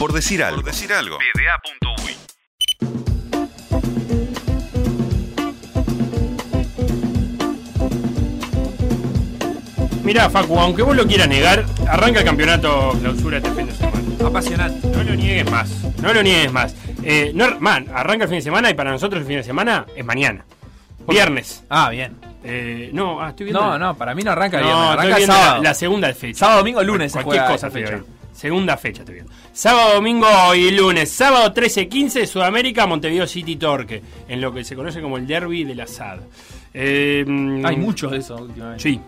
Por decir algo. Por decir algo. Mirá, Facu, aunque vos lo quieras negar, arranca el campeonato clausura este fin de semana. Apasionante. No lo niegues más. No lo niegues más. Eh, no, man, arranca el fin de semana y para nosotros el fin de semana es mañana. Viernes. Ah, bien. Eh, no, ah, estoy viendo. No, no, para mí no arranca No, viernes, arranca sábado. La, la segunda fecha. Sábado, domingo, lunes se Cualquier juega cosa fecha. Segunda fecha estoy viendo. Sábado, domingo y lunes. Sábado 13-15, Sudamérica, Montevideo City Torque. En lo que se conoce como el derby del asado. Eh, Hay muchos de esos últimamente. Sí.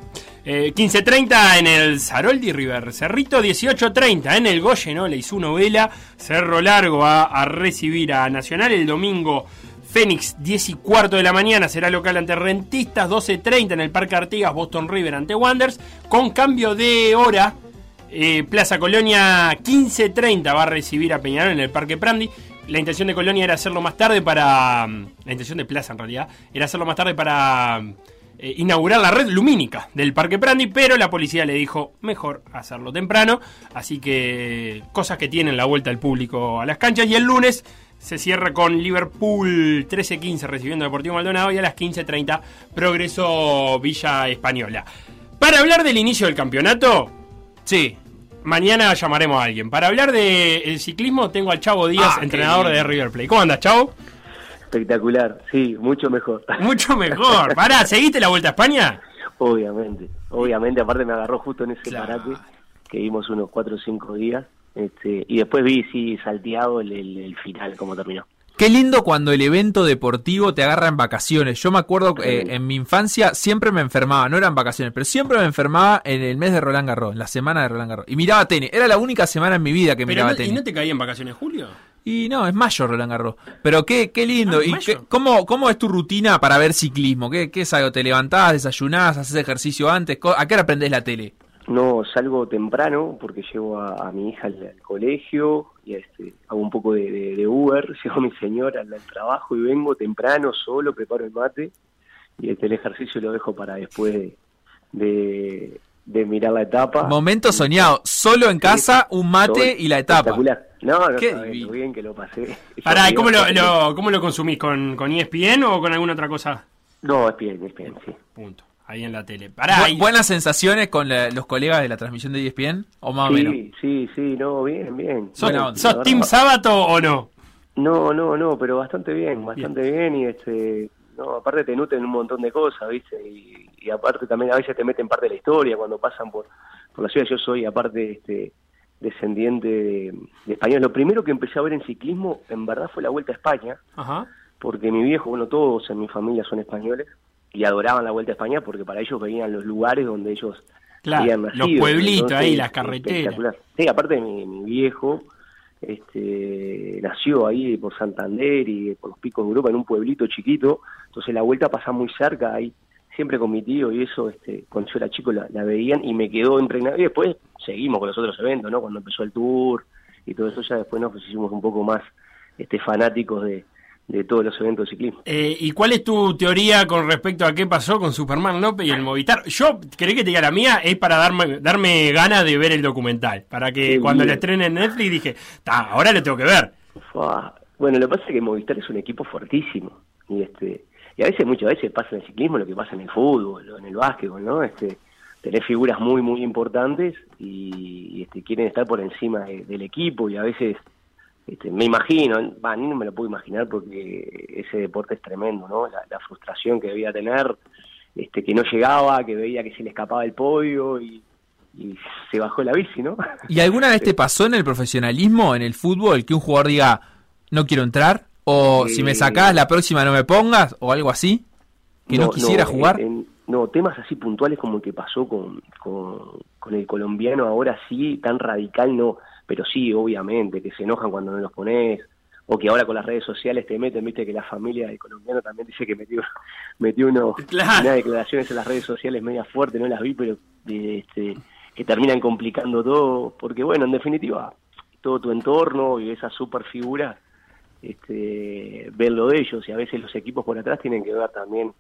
Eh, 15.30 en el Zaroldi River Cerrito, 18.30 en el Goyen, le hizo novela. Cerro Largo va a recibir a Nacional el domingo. Fénix, 10 y cuarto de la mañana, será local ante Rentistas, 12.30 en el Parque Artigas, Boston River ante Wanderers. Con cambio de hora, eh, Plaza Colonia, 15.30 va a recibir a Peñarol en el Parque Prandi. La intención de Colonia era hacerlo más tarde para... mm, La intención de Plaza en realidad, era hacerlo más tarde para eh, inaugurar la red lumínica del Parque Prandi, pero la policía le dijo mejor hacerlo temprano, así que cosas que tienen la vuelta al público a las canchas y el lunes se cierra con Liverpool 13-15 recibiendo a Deportivo Maldonado y a las 15.30 Progreso Villa Española. Para hablar del inicio del campeonato, Sí. Mañana llamaremos a alguien. Para hablar del ciclismo tengo al Chavo Díaz, Ah, entrenador de. River Plate. ¿Cómo andas, Chavo? Espectacular, sí, mucho mejor. Mucho mejor. Pará, ¿seguiste la Vuelta a España? obviamente, obviamente, aparte me agarró justo en ese Claro. parate que vimos unos cuatro o cinco días. Este, y después vi, sí, salteado el, el- el final, cómo terminó. Qué lindo cuando el evento deportivo te agarra en vacaciones. Yo me acuerdo eh, en mi infancia siempre me enfermaba, no eran vacaciones, pero siempre me enfermaba en el mes de Roland Garros, en la semana de Roland Garros. Y miraba tenis. Era la única semana en mi vida que Pero miraba no- ¿Y tenis. no te caía en vacaciones julio? Y no, es mayo Roland Garros. Pero qué, qué lindo. Ah, ¿Y qué- cómo, cómo es tu rutina para ver ciclismo? ¿Qué, qué es algo? ¿Te levantás, desayunás, haces ejercicio antes? ¿A qué hora prendés la tele? No, salgo temprano porque llevo a, a mi hija al, al colegio y este, hago un poco de, de- de Uber, llevo a mi señora al, trabajo y vengo temprano, solo, preparo el mate y este, el ejercicio lo dejo para después de, de- de mirar la etapa. Momento soñado. Solo en casa, un mate y la etapa. Espectacular. No, no Qué lo bien que lo pasé. Pará, ¿y Yo cómo lo, lo- cómo lo consumís? ¿Con, ¿Con ESPN o con alguna otra cosa? No, es bien, es bien, sí. Punto. Ahí en la tele. Pará, Bu- y- ¿Buenas sensaciones con la- los colegas de la transmisión de ESPN? ¿O más o menos? Sí, sí, sí, no, bien, bien. ¿sos, buena onda. sos Team Sábato o no? No, no, no, pero bastante bien, bastante bien, y este, no, aparte te nutren un montón de cosas, ¿viste? Y, y aparte también a veces te meten parte de la historia cuando pasan por, por la ciudad. Yo soy aparte este descendiente de, de españoles. Lo primero que empecé a ver en ciclismo, en verdad, fue la Vuelta a España, Ajá. porque mi viejo, bueno, todos en mi familia son españoles y adoraban la Vuelta a España porque para ellos veían los lugares donde ellos Claro, habían los nacido. pueblitos Entonces, ahí, las carreteras. Sí, aparte mi, mi viejo este, nació ahí por Santander y por los picos de Europa en un pueblito chiquito, entonces la vuelta pasa muy cerca ahí, siempre con mi tío y eso, este, cuando yo era chico la, la veían y me quedó impregnado y después seguimos con los otros eventos, ¿no? Cuando empezó el tour y todo eso ya después nos hicimos un poco más este, fanáticos de, de todos los eventos de ciclismo. Eh, ¿Y cuál es tu teoría con respecto a qué pasó con Superman López y el Movistar? Yo, ¿querés que te diga la mía? Es para darme, darme ganas de ver el documental. Para que Qué cuando lo bien. estrene en Netflix dije, "Ta, ahora lo tengo que ver. Bueno, lo que pasa es que Movistar es un equipo fuertísimo y este y a veces muchas veces pasa en el ciclismo lo que pasa en el fútbol o en el básquetbol, ¿no? Este tener figuras muy muy importantes y, y, este quieren estar por encima de- del equipo y a veces este, me imagino, va, ni no me lo puedo imaginar porque ese deporte es tremendo, ¿no? La, la frustración que debía tener, este que no llegaba, que veía que se le escapaba el podio y, y se bajó la bici, ¿no? ¿Y alguna vez te pasó en el profesionalismo, en el fútbol, que un jugador diga, no quiero entrar? ¿O si me sacás, la próxima no me pongas? ¿O algo así? ¿Que no, quisiera jugar? en- no, temas así puntuales como el que pasó con, con, con el colombiano ahora sí, tan radical no, pero sí, obviamente, que se enojan cuando no los pones, o que ahora con las redes sociales te meten, viste que la familia del colombiano también dice que metió, metió uno, Claro. unas declaraciones en las redes sociales media fuertes, no las vi, pero este, que terminan complicando todo, porque bueno, en definitiva, todo tu entorno y esa super figura, este, ver lo de ellos y a veces los equipos por atrás tienen que ver también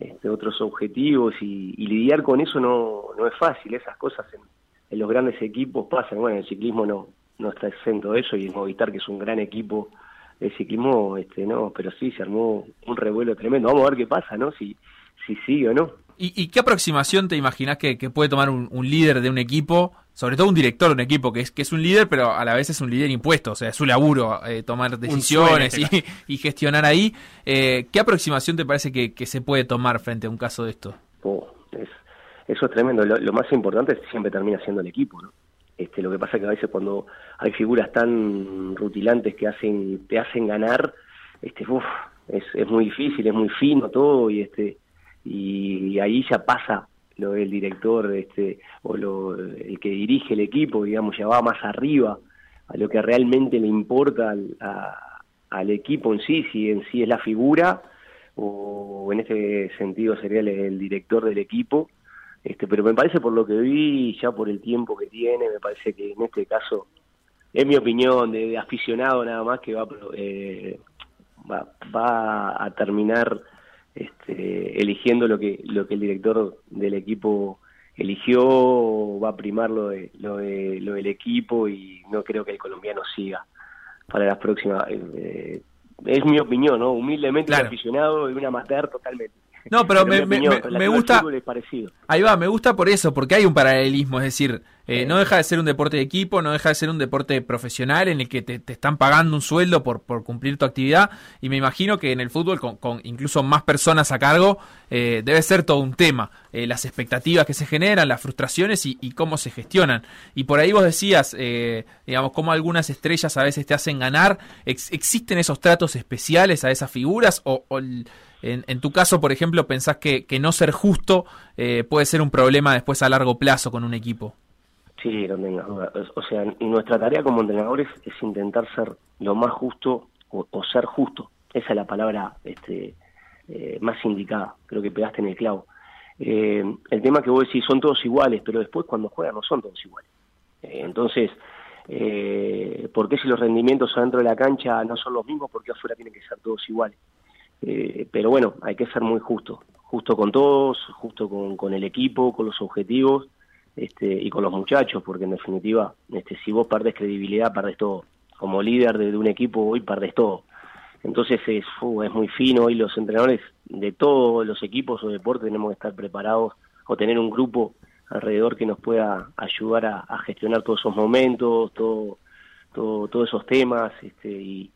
este, otros objetivos y, y lidiar con eso no, no es fácil, esas cosas en, en los grandes equipos pasan, bueno, en el ciclismo no, no está exento de eso y en Movistar que es un gran equipo de ciclismo, este, no, pero sí se armó un revuelo tremendo. Vamos a ver qué pasa, ¿no? Si, si sigue o no. ¿Y, qué aproximación te imaginas que, puede tomar un, líder de un equipo, sobre todo un director de un equipo, que es, que es un líder, pero a la vez es un líder impuesto, o sea, es su laburo eh, tomar decisiones y, gestionar ahí? Eh, ¿Qué aproximación te parece que, se puede tomar frente a un caso de esto? Oh, es, eso es tremendo. Lo, más importante siempre termina siendo el equipo, ¿no? Este, lo que pasa que a veces cuando hay figuras tan rutilantes que hacen te hacen ganar, este, es, es muy difícil, es muy fino todo y este y, ahí ya pasa lo del director este o lo, el que dirige el equipo digamos ya va más arriba a lo que realmente le importa al, al equipo en sí si en sí es la figura o en este sentido sería el, director del equipo este pero me parece por lo que vi ya por el tiempo que tiene me parece que en este caso es mi opinión de, aficionado nada más que va eh, va, va a terminar este, eligiendo lo que lo que el director del equipo eligió va a primar lo de, lo de lo del equipo y no creo que el colombiano siga para las próximas eh, es mi opinión no humildemente aficionado y un amateur totalmente no, pero, me, me, gusta. Ahí va, me gusta por eso, porque hay un paralelismo, es decir, eh, no deja de ser un deporte de equipo, no deja de ser un deporte profesional en el que te, están pagando un sueldo por, por, cumplir tu actividad. Y me imagino que en el fútbol, con, incluso más personas a cargo, eh, debe ser todo un tema. Eh, las expectativas que se generan, las frustraciones y, cómo se gestionan. Y por ahí vos decías, digamos, cómo algunas estrellas a veces te hacen ganar. ¿Existen esos tratos especiales a esas figuras? ¿O, o en, tu caso, por ejemplo, pensás que, no ser justo eh, puede ser un problema después a largo plazo con un equipo. Sí, no tengas duda. O sea, nuestra tarea como entrenadores es intentar ser lo más justo o, ser justo. Esa es la palabra este, eh, más indicada. Creo que pegaste en el clavo. Eh, el tema que vos decís son todos iguales, pero después cuando juegan no son todos iguales. entonces, ¿por qué si los rendimientos adentro de la cancha no son los mismos? Porque afuera tienen que ser todos iguales. Eh, pero bueno, hay que ser muy justo, justo con todos, justo con el equipo, con los objetivos este, y con los muchachos, porque en definitiva, este, si vos perdés credibilidad, perdés todo. Como líder de, un equipo, hoy perdés todo. Entonces es, muy fino y los entrenadores de todos los equipos o deportes tenemos que estar preparados o tener un grupo alrededor que nos pueda ayudar a, gestionar todos esos momentos, todo, todo, todos esos temas este, y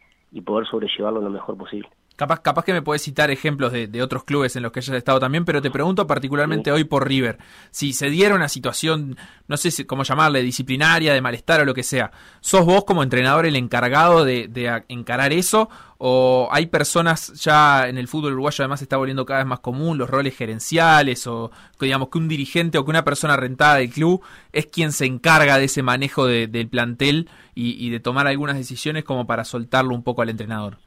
poder sobrellevarlo lo mejor posible. Capaz, capaz que me puedes citar ejemplos de, otros clubes en los que hayas estado también, pero te pregunto particularmente hoy por River. Si se diera una situación, no sé cómo llamarle, disciplinaria, de malestar o lo que sea, ¿sos vos como entrenador el encargado de, encarar eso? ¿O hay personas ya en el fútbol uruguayo además está volviendo cada vez más común los roles gerenciales o digamos que un dirigente o que una persona rentada del club es quien se encarga de ese manejo del plantel y, y de tomar algunas decisiones como para soltarlo un poco al entrenador?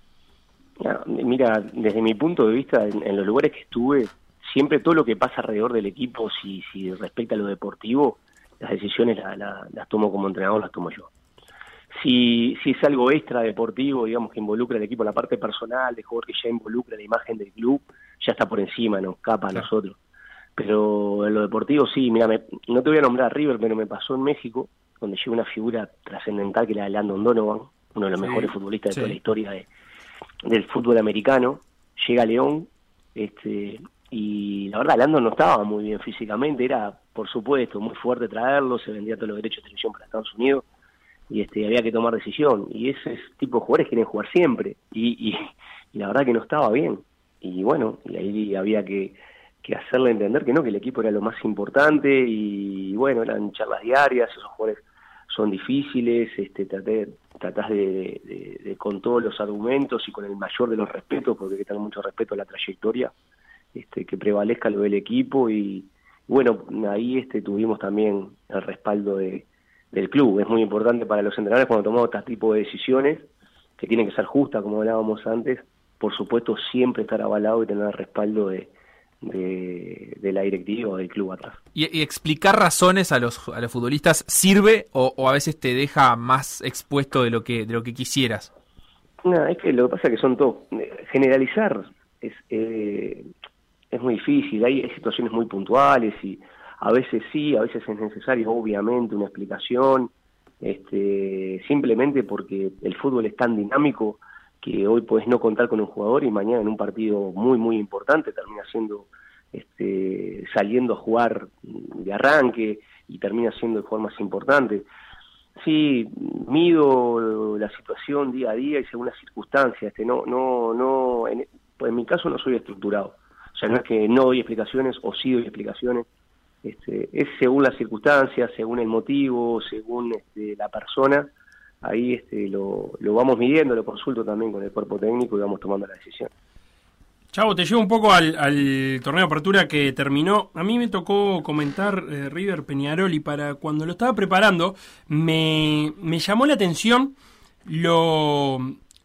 Mira, desde mi punto de vista, en, los lugares que estuve, siempre todo lo que pasa alrededor del equipo, si, si respecta a lo deportivo, las decisiones las tomo como entrenador, las tomo yo. Si, si es algo extra deportivo, digamos, que involucra al equipo, la parte personal, de jugador que ya involucra la imagen del club, ya está por encima, nos capa a nosotros. Pero en lo deportivo sí, mira, no te voy a nombrar a River, pero me pasó en México, donde llegó una figura trascendental que era Landon Donovan, uno de los mejores futbolistas de toda la historia de, del fútbol americano, llega León, este, y la verdad Lando no estaba muy bien físicamente, era por supuesto muy fuerte traerlo, se vendía todos los derechos de televisión para Estados Unidos y este había que tomar decisión y ese tipo de jugadores quieren jugar siempre y, y, la verdad que no estaba bien y bueno y ahí había que, que hacerle entender que no que el equipo era lo más importante y, bueno eran charlas diarias esos jugadores son difíciles este traté tratás de, con todos los argumentos y con el mayor de los respetos, porque hay que tener mucho respeto a la trayectoria, este, que prevalezca lo del equipo y bueno, ahí este, tuvimos también el respaldo de, del club. Es muy importante para los entrenadores cuando tomamos este tipo de decisiones, que tienen que ser justas, como hablábamos antes, por supuesto siempre estar avalado y tener el respaldo de, de, la directiva o del club atrás. ¿Y, explicar razones a los, a los futbolistas sirve o, a veces te deja más expuesto de lo que, de lo que quisieras? No, es que lo que pasa es que son todos... Generalizar es, eh, es muy difícil, hay, situaciones muy puntuales y a veces sí, a veces es necesario obviamente una explicación, este, simplemente porque el fútbol es tan dinámico que hoy puedes no contar con un jugador y mañana en un partido muy, muy importante termina siendo este, saliendo a jugar de arranque y termina siendo el jugador más importante. Sí, mido la situación día a día y según las circunstancias. Este, no, no, no, en, pues en mi caso no soy estructurado. O sea, no es que no doy explicaciones o sí doy explicaciones. Este, es según las circunstancias, según el motivo, según este, la persona. Ahí este, lo, lo vamos midiendo, lo consulto también con el cuerpo técnico y vamos tomando la decisión. Chavo, te llevo un poco al, torneo de apertura que terminó. A mí me tocó comentar eh, River Peñarol y para cuando lo estaba preparando me, llamó la atención lo,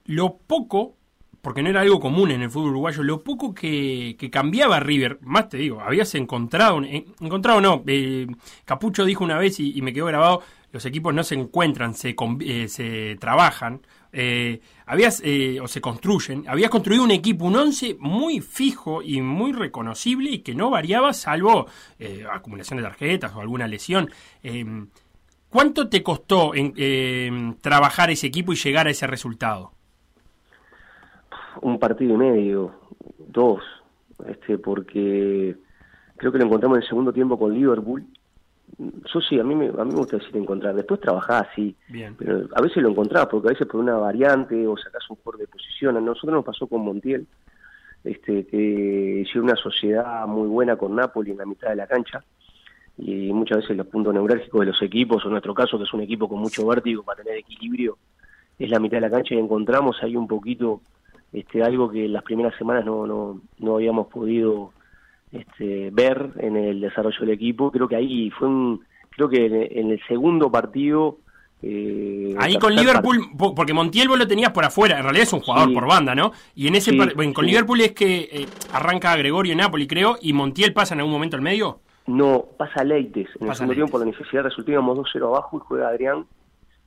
lo poco, porque no era algo común en el fútbol uruguayo, lo poco que, cambiaba River. Más te digo, habías encontrado, encontrado no, eh, Capucho dijo una vez y, me quedó grabado, los equipos no se encuentran, se, eh, se trabajan eh, habías, eh, o se construyen, habías construido un equipo, un once muy fijo y muy reconocible y que no variaba salvo eh, acumulación de tarjetas o alguna lesión. Em, ¿Cuánto te costó en, em, trabajar ese equipo y llegar a ese resultado? Un partido y medio, dos, este, porque creo que lo encontramos en el segundo tiempo con Liverpool yo sí, a mí, me, a mí me gusta decir encontrar. Después trabajás, sí. Pero a veces lo encontrás, porque a veces por una variante o sacás un jugador de posición. A nosotros nos pasó con Montiel, este, que hicieron una sociedad muy buena con Napoli en la mitad de la cancha. Y muchas veces los puntos neurálgicos de los equipos, o en nuestro caso, que es un equipo con mucho vértigo para tener equilibrio, es la mitad de la cancha y encontramos ahí un poquito este, algo que en las primeras semanas no, no, no habíamos podido este, ver en el desarrollo del equipo. Creo que ahí fue un, creo que en, el segundo partido eh, Ahí con Liverpool, porque Montiel vos lo tenías por afuera, en realidad es un jugador por banda, ¿no? Y en ese con Liverpool es que eh, arranca Gregorio Napoli, creo, y Montiel pasa en algún momento al medio. No, pasa Leites. En el segundo tiempo, por la necesidad de resultado, íbamos 2-0 abajo y juega Adrián.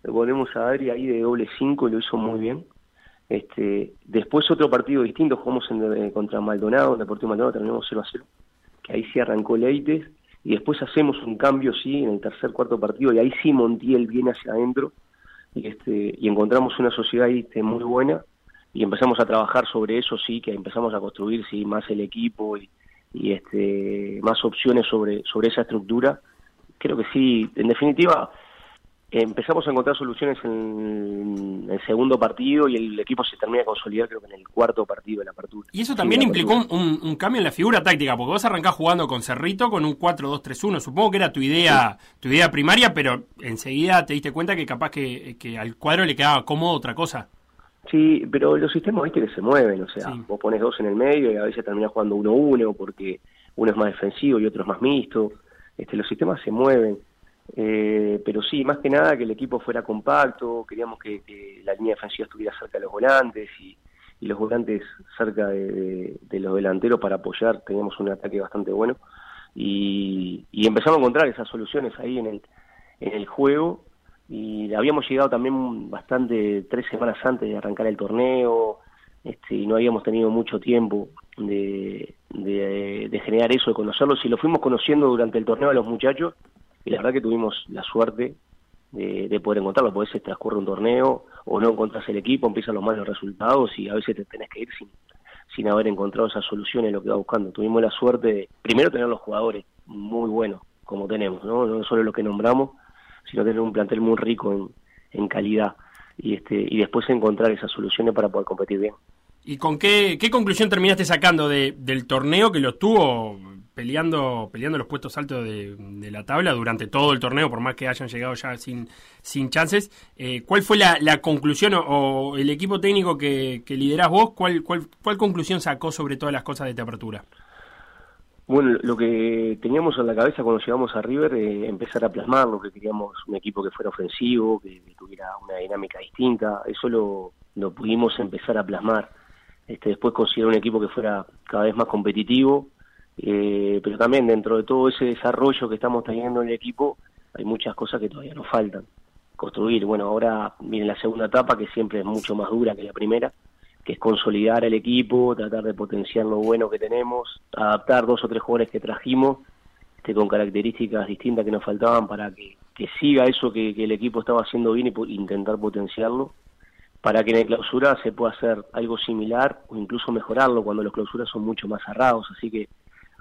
Volvemos a Adri ahí de doble 5 y lo hizo muy bien. Este, después otro partido distinto, jugamos en, eh, contra Maldonado, en Deportivo Maldonado, terminamos 0 a 0, que ahí sí arrancó Leites, y después hacemos un cambio, sí, en el tercer, cuarto partido, y ahí sí Montiel viene hacia adentro, y, este, y encontramos una sociedad este, muy buena, y empezamos a trabajar sobre eso, sí, que empezamos a construir, sí, más el equipo y, y este, más opciones sobre, sobre esa estructura. Creo que sí, en definitiva, empezamos a encontrar soluciones en el segundo partido y el equipo se termina de consolidar creo que en el cuarto partido de la apertura. Y eso también implicó un, cambio en la figura táctica, porque vos arrancás jugando con Cerrito con un 4-2-3-1, supongo que era tu idea tu idea primaria, pero enseguida te diste cuenta que capaz que, al cuadro le quedaba cómodo otra cosa. Sí, pero los sistemas viste que se mueven, o sea, vos pones dos en el medio y a veces terminás jugando 1-1 porque uno es más defensivo y otro es más mixto, este, los sistemas se mueven eh, pero sí, más que nada que el equipo fuera compacto, queríamos que, la línea defensiva estuviera cerca de los volantes y, los volantes cerca de, los delanteros para apoyar, teníamos un ataque bastante bueno. Y, empezamos a encontrar esas soluciones ahí en el, en el juego. Y habíamos llegado también bastante tres semanas antes de arrancar el torneo. Este, y no habíamos tenido mucho tiempo de, de, de generar eso, de conocerlos y lo fuimos conociendo durante el torneo a los muchachos y la verdad que tuvimos la suerte de, poder encontrarlo, porque a veces transcurre un torneo o no encontrás el equipo, empiezan los malos resultados y a veces te tenés que ir sin, sin haber encontrado esas soluciones lo que va buscando. Tuvimos la suerte de, primero, tener los jugadores muy buenos, como tenemos, ¿no? No solo lo que nombramos, sino tener un plantel muy rico en, en calidad y, este, y después encontrar esas soluciones para poder competir bien. ¿Y con qué, qué conclusión terminaste sacando de, del torneo que lo tuvo peleando, peleando los puestos altos de, la tabla durante todo el torneo, por más que hayan llegado ya sin, sin chances. Eh, ¿Cuál fue la, conclusión o, el equipo técnico que, que liderás vos? ¿cuál, cuál, ¿Cuál conclusión sacó sobre todas las cosas de esta apertura? Bueno, lo que teníamos en la cabeza cuando llegamos a River, eh, empezar a plasmar lo que queríamos, un equipo que fuera ofensivo, que, tuviera una dinámica distinta, eso lo, lo pudimos empezar a plasmar. Este, después conseguir un equipo que fuera cada vez más competitivo, eh, pero también dentro de todo ese desarrollo que estamos teniendo en el equipo, hay muchas cosas que todavía nos faltan. Construir, bueno, ahora viene la segunda etapa que siempre es mucho más dura que la primera, que es consolidar el equipo, tratar de potenciar lo bueno que tenemos, adaptar dos o tres jugadores que trajimos este, con características distintas que nos faltaban para que, que siga eso que, el equipo estaba haciendo bien y intentar potenciarlo para que en la clausura se pueda hacer algo similar o incluso mejorarlo cuando los clausuras son mucho más cerrados. Así que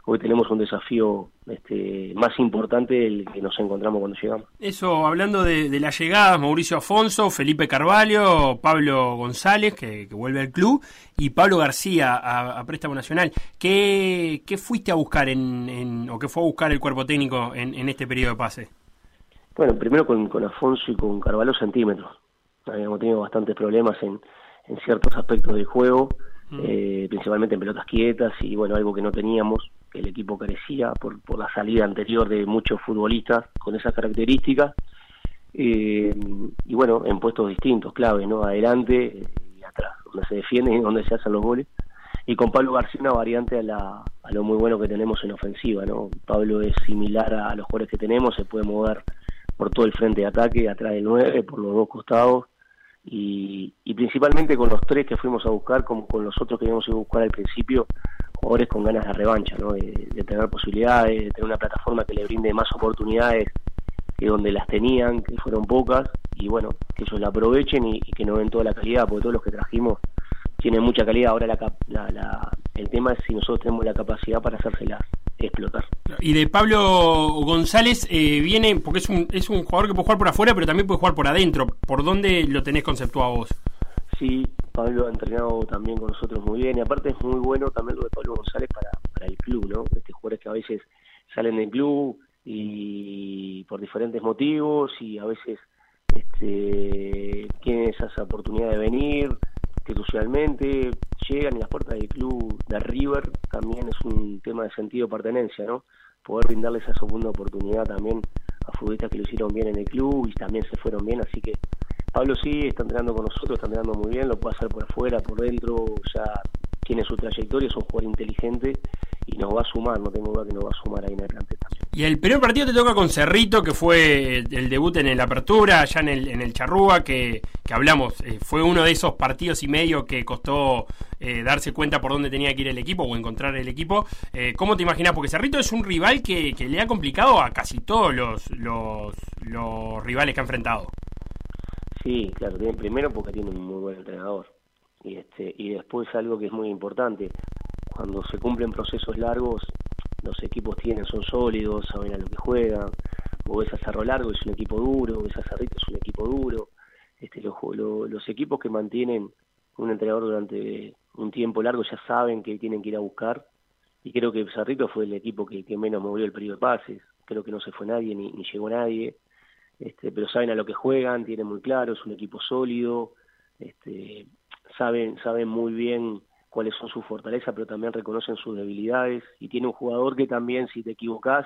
hoy tenemos un desafío este, más importante del que nos encontramos cuando llegamos. Eso, hablando de, de las llegadas, Mauricio Afonso, Felipe Carvalho, Pablo González, que, vuelve al club, y Pablo García a, Préstamo Nacional. ¿Qué, ¿Qué, fuiste a buscar en, o qué fue a buscar el cuerpo técnico en, en este periodo de pase? Bueno, primero con, con Afonso y con Carvalho centímetros. Habíamos tenido bastantes problemas en, en ciertos aspectos del juego, mm. eh, principalmente en pelotas quietas y bueno, algo que no teníamos el equipo carecía por, por la salida anterior de muchos futbolistas con esas características. Eh, y bueno, en puestos distintos, clave, ¿no? Adelante y atrás, donde se defiende y donde se hacen los goles. Y con Pablo García una variante a, la, a lo muy bueno que tenemos en ofensiva, ¿no? Pablo es similar a, los jugadores que tenemos, se puede mover por todo el frente de ataque, atrás del 9, por los dos costados, y, y, principalmente con los tres que fuimos a buscar, como con los otros que íbamos a buscar al principio, jugadores con ganas de revancha, ¿no? de, tener posibilidades, de tener una plataforma que le brinde más oportunidades que donde las tenían, que fueron pocas, y bueno, que ellos la aprovechen y, que no ven toda la calidad, porque todos los que trajimos tienen mucha calidad. Ahora la, la, el tema es si nosotros tenemos la capacidad para hacérselas explotar. Y de Pablo González eh, viene, porque es un, es un jugador que puede jugar por afuera, pero también puede jugar por adentro. ¿Por dónde lo tenés conceptuado vos? Sí, Pablo ha entrenado también con nosotros muy bien y aparte es muy bueno también lo de Pablo González para, para el club, ¿no? Este jugadores que a veces salen del club y por diferentes motivos y a veces este, tienen esa oportunidad de venir institucionalmente, llegan y las puertas del club de River también es un tema de sentido de pertenencia, ¿no? Poder brindarle esa segunda oportunidad también a futbolistas que lo hicieron bien en el club y también se fueron bien, así que Pablo sí, está entrenando con nosotros, está entrenando muy bien, lo puede hacer por afuera, por dentro, ya tiene su trayectoria, es un jugador inteligente y nos va a sumar, no tengo duda que nos va a sumar ahí en el también. Y el primer partido te toca con Cerrito, que fue el debut en la apertura, allá en el, en el Charrúa, que, que hablamos, eh, fue uno de esos partidos y medio que costó eh, darse cuenta por dónde tenía que ir el equipo o encontrar el equipo. Eh, ¿Cómo te imaginas? Porque Cerrito es un rival que, que le ha complicado a casi todos los, los, los rivales que ha enfrentado. Sí, claro, primero porque tiene un muy buen entrenador. Y, este, y después algo que es muy importante, cuando se cumplen procesos largos, los equipos tienen, son sólidos, saben a lo que juegan. O ves a Cerro Largo, es un equipo duro, ves a Cerrito, es un equipo duro. Este, los, los equipos que mantienen un entrenador durante un tiempo largo ya saben que tienen que ir a buscar. Y creo que Cerrito fue el equipo que, menos movió el periodo de pases. Creo que no se fue nadie ni, ni llegó nadie este, pero saben a lo que juegan, tienen muy claro, es un equipo sólido, este, saben, saben muy bien cuáles son sus fortalezas, pero también reconocen sus debilidades. Y tiene un jugador que también, si te equivocas,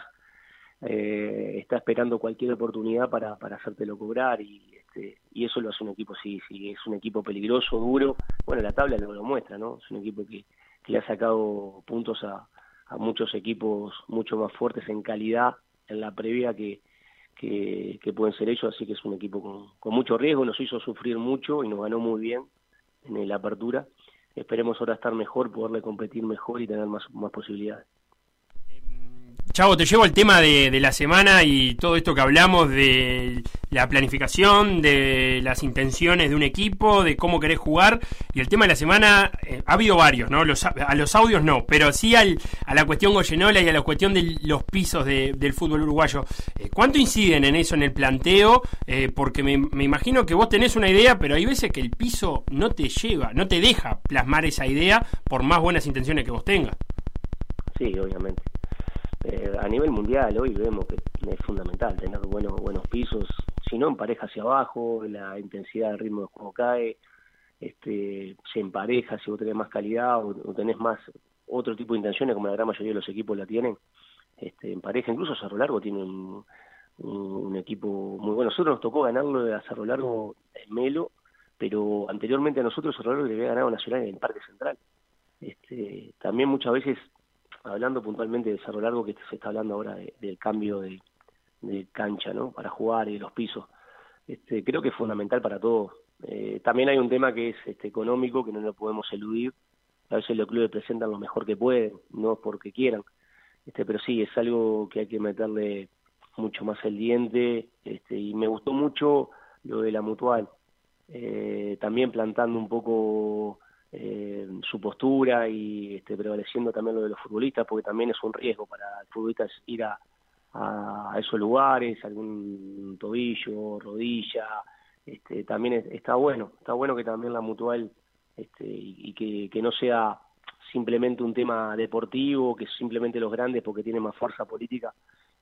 eh, está esperando cualquier oportunidad para, para hacértelo cobrar. Y, este, y eso lo hace un equipo, sí, sí, es un equipo peligroso, duro, bueno, la tabla lo, lo muestra, ¿no? Es un equipo que, que le ha sacado puntos a, a muchos equipos mucho más fuertes en calidad en la previa que, que, pueden ser ellos, así que es un equipo con, mucho riesgo, nos hizo sufrir mucho y nos ganó muy bien en la apertura. Esperemos ahora estar mejor, poderle competir mejor y tener más, más posibilidades. Chavo, te llevo el tema de, la semana y todo esto que hablamos de la planificación, de las intenciones de un equipo, de cómo querés jugar. Y el tema de la semana, eh, ha habido varios, ¿no? Los, a los audios no, pero sí al, a la cuestión Goyenola y a la cuestión de los pisos del fútbol uruguayo. Eh, ¿Cuánto inciden en eso, en el planteo? Eh, porque me, me, imagino que vos tenés una idea, pero hay veces que el piso no te lleva, no te deja plasmar esa idea por más buenas intenciones que vos tengas. Sí, obviamente. Eh, a nivel mundial hoy vemos que es fundamental tener buenos buenos pisos, si no en pareja hacia abajo, la intensidad del ritmo de juego cae, este, se empareja si vos tenés más calidad o, tenés más otro tipo de intenciones como la gran mayoría de los equipos la tienen, este, en pareja, incluso Cerro Largo tiene un, un, equipo muy bueno. Nosotros nos tocó ganarlo a Cerro Largo en Melo, pero anteriormente a nosotros Cerro Largo le había ganado Nacional en el Parque Central. Este, también muchas veces hablando puntualmente de Cerro Largo, que se está hablando ahora del cambio de, cancha, ¿no? Para jugar y de los pisos. Este, creo que es fundamental para todos. Eh, también hay un tema que es este, económico, que no lo podemos eludir. A veces los clubes presentan lo mejor que pueden, no porque quieran. Este, pero sí, es algo que hay que meterle mucho más el diente, este, y me gustó mucho lo de la mutual, eh, también plantando un poco eh, su postura y este, prevaleciendo también lo de los futbolistas, porque también es un riesgo para el futbolista ir a, esos lugares, algún tobillo, rodilla, este, también está bueno, está bueno que también la mutual este, y, que, no sea simplemente un tema deportivo, que simplemente los grandes porque tienen más fuerza política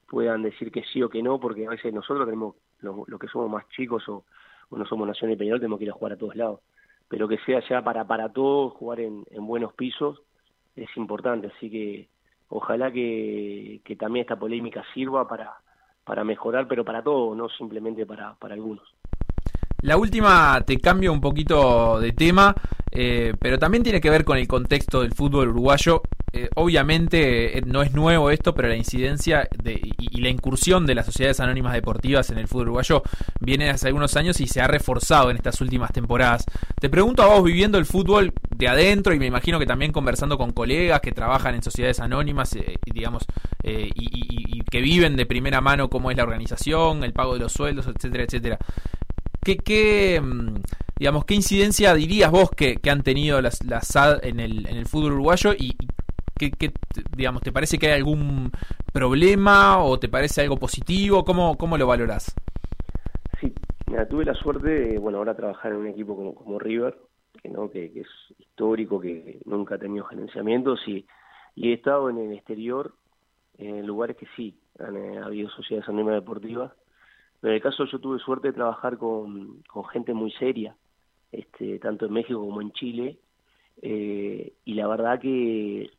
puedan decir que sí o que no, porque a veces nosotros tenemos, los lo que somos más chicos o, no somos Nación y Peñarol, tenemos que ir a jugar a todos lados. Pero que sea ya para, para todos, jugar en, en buenos pisos, es importante. Así que ojalá que, también esta polémica sirva para, para mejorar, pero para todos, no simplemente para, para algunos. La última te cambio un poquito de tema, eh, pero también tiene que ver con el contexto del fútbol uruguayo. Eh, obviamente eh, no es nuevo esto, pero la incidencia de, y, la incursión de las sociedades anónimas deportivas en el fútbol uruguayo viene hace algunos años y se ha reforzado en estas últimas temporadas. Te pregunto a vos, viviendo el fútbol de adentro y me imagino que también conversando con colegas que trabajan en sociedades anónimas, digamos, y, y que viven de primera mano cómo es la organización, el pago de los sueldos, etcétera, etcétera. ¿Qué, qué, mm, digamos, qué incidencia dirías vos que, han tenido las, las SAD en el, en el fútbol uruguayo y qué, digamos, te parece que hay algún problema o te parece algo positivo? ¿Cómo, cómo lo valorás? Sí, tuve la suerte de, bueno, ahora trabajar en un equipo como, como River, que, ¿no? que, es histórico, que nunca ha tenido gerenciamientos y, y he estado en el exterior, en lugares que sí, han eh, habido sociedades anónimas deportivas pero en el caso yo tuve suerte de trabajar con, gente muy seria, este, tanto en México como en Chile, eh, y la verdad que,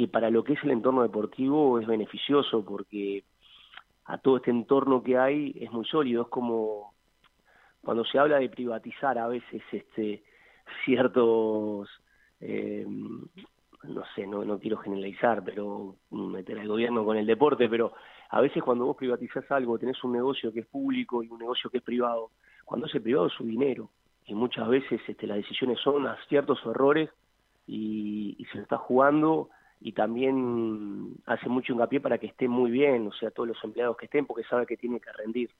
que para lo que es el entorno deportivo es beneficioso porque a todo este entorno que hay es muy sólido, es como cuando se habla de privatizar a veces este ciertos eh, no sé, no, no quiero generalizar, pero meter al gobierno con el deporte, pero a veces cuando vos privatizás algo, tenés un negocio que es público y un negocio que es privado, cuando es privado es su dinero, y muchas veces este, las decisiones son a ciertos errores y, y se está jugando y también hace mucho hincapié para que esté muy bien, o sea, todos los empleados que estén, porque sabe que tiene que rendir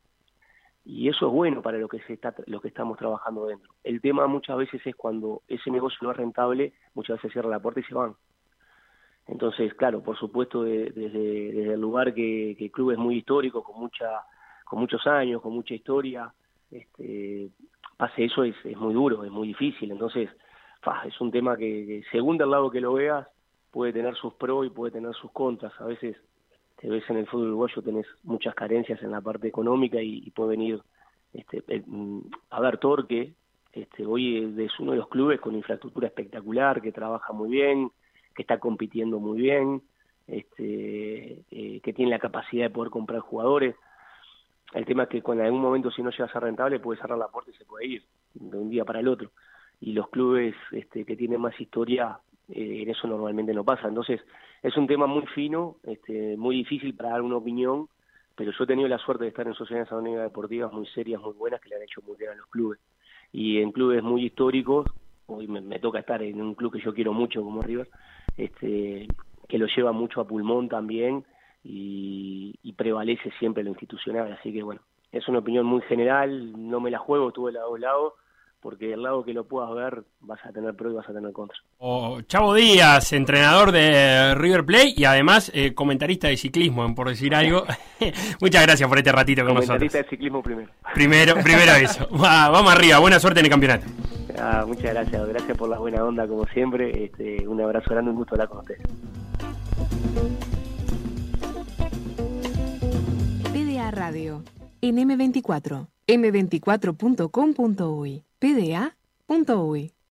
y eso es bueno para lo que se está lo que estamos trabajando dentro. El tema muchas veces es cuando ese negocio no es rentable, muchas veces cierra la puerta y se van. Entonces, claro, por supuesto, desde, el lugar que, el club es muy histórico, con mucha con muchos años, con mucha historia, este, pase eso es, es muy duro, es muy difícil. Entonces, es un tema que, que, según del lado que lo veas, puede tener sus pros y puede tener sus contras. A veces te ves en el fútbol uruguayo tenés muchas carencias en la parte económica y, puede venir este, mm, a ver Torque este, hoy es uno de los clubes con infraestructura espectacular que trabaja muy bien que está compitiendo muy bien este, eh, que tiene la capacidad de poder comprar jugadores el tema es que con algún momento si no llega a ser rentable puede cerrar la puerta y se puede ir de un día para el otro y los clubes este, que tienen más historia eh, en eso normalmente no pasa. Entonces, es un tema muy fino, este, muy difícil para dar una opinión, pero yo he tenido la suerte de estar en sociedades anónimas deportivas muy serias, muy buenas, que le han hecho muy bien a los clubes. Y en clubes muy históricos, hoy me, toca estar en un club que yo quiero mucho como River, este, que lo lleva mucho a pulmón también y, y prevalece siempre lo institucional. Así que bueno, es una opinión muy general, no me la juego, estuve de lado a lado porque del lado que lo puedas ver vas a tener pro y vas a tener contra. Chavo Díaz, entrenador de River Plate y además eh, comentarista de ciclismo, por decir algo. Muchas gracias por este ratito con nosotros. Comentarista de ciclismo primero. Primero, primero eso. vamos arriba, buena suerte en el campeonato. Ah, muchas gracias, gracias por la buena onda como siempre. Este, un abrazo grande, un gusto hablar con ustedes. PDA Radio, en M24, m24.com.uy pda.uy